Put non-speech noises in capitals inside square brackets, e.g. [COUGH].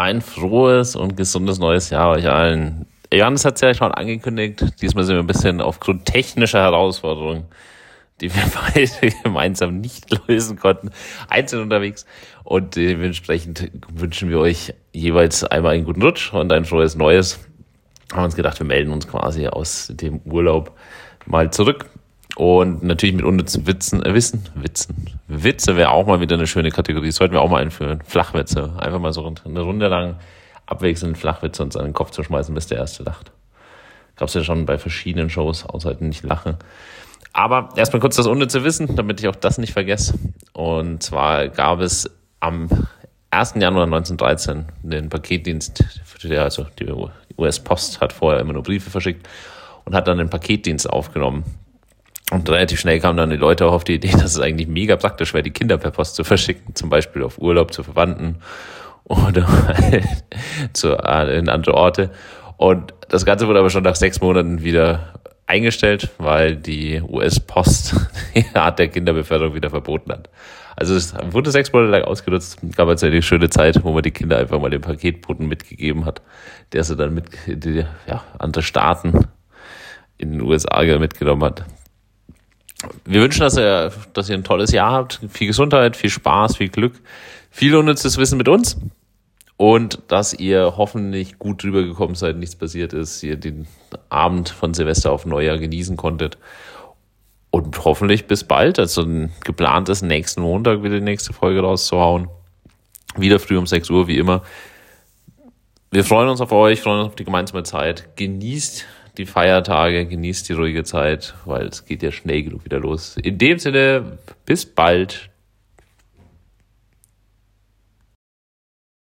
Ein frohes und gesundes neues Jahr euch allen. Johannes hat es ja schon angekündigt. Diesmal sind wir ein bisschen aufgrund technischer Herausforderungen, die wir [LAUGHS] beide gemeinsam nicht lösen konnten, einzeln unterwegs. Und dementsprechend wünschen wir euch jeweils einmal einen guten Rutsch und ein frohes Neues. Haben uns gedacht, wir melden uns quasi aus dem Urlaub mal zurück. Und natürlich mit unnützen Witzen, äh, Wissen, Witzen. Witze wäre auch mal wieder eine schöne Kategorie. Das sollten wir auch mal einführen. Flachwitze. Einfach mal so eine Runde lang abwechselnd Flachwitze uns an den Kopf zu schmeißen, bis der erste lacht. Gab's ja schon bei verschiedenen Shows, außer nicht lachen. Aber erstmal kurz das unnütze Wissen, damit ich auch das nicht vergesse. Und zwar gab es am 1. Januar 1913 den Paketdienst, also die US-Post hat vorher immer nur Briefe verschickt und hat dann den Paketdienst aufgenommen. Und relativ schnell kamen dann die Leute auch auf die Idee, [LAUGHS] dass es eigentlich mega praktisch wäre, die Kinder per Post zu verschicken, zum Beispiel auf Urlaub zu Verwandten oder [LAUGHS] zu, äh, in andere Orte. Und das Ganze wurde aber schon nach sechs Monaten wieder eingestellt, weil die US-Post [LAUGHS] die Art der Kinderbeförderung wieder verboten hat. Also es wurde sechs Monate lang ausgenutzt, gab also eine schöne Zeit, wo man die Kinder einfach mal den Paketboten mitgegeben hat, der sie dann mit die ja, andere Staaten in den USA mitgenommen hat. Wir wünschen, dass ihr, dass ihr ein tolles Jahr habt, viel Gesundheit, viel Spaß, viel Glück, viel unnützes Wissen mit uns und dass ihr hoffentlich gut drüber gekommen seid, nichts passiert ist, ihr den Abend von Silvester auf Neujahr genießen konntet und hoffentlich bis bald. Also ein geplantes nächsten Montag wieder die nächste Folge rauszuhauen. Wieder früh um 6 Uhr, wie immer. Wir freuen uns auf euch, freuen uns auf die gemeinsame Zeit. Genießt die Feiertage, genießt die ruhige Zeit, weil es geht ja schnell genug wieder los. In dem Sinne, bis bald.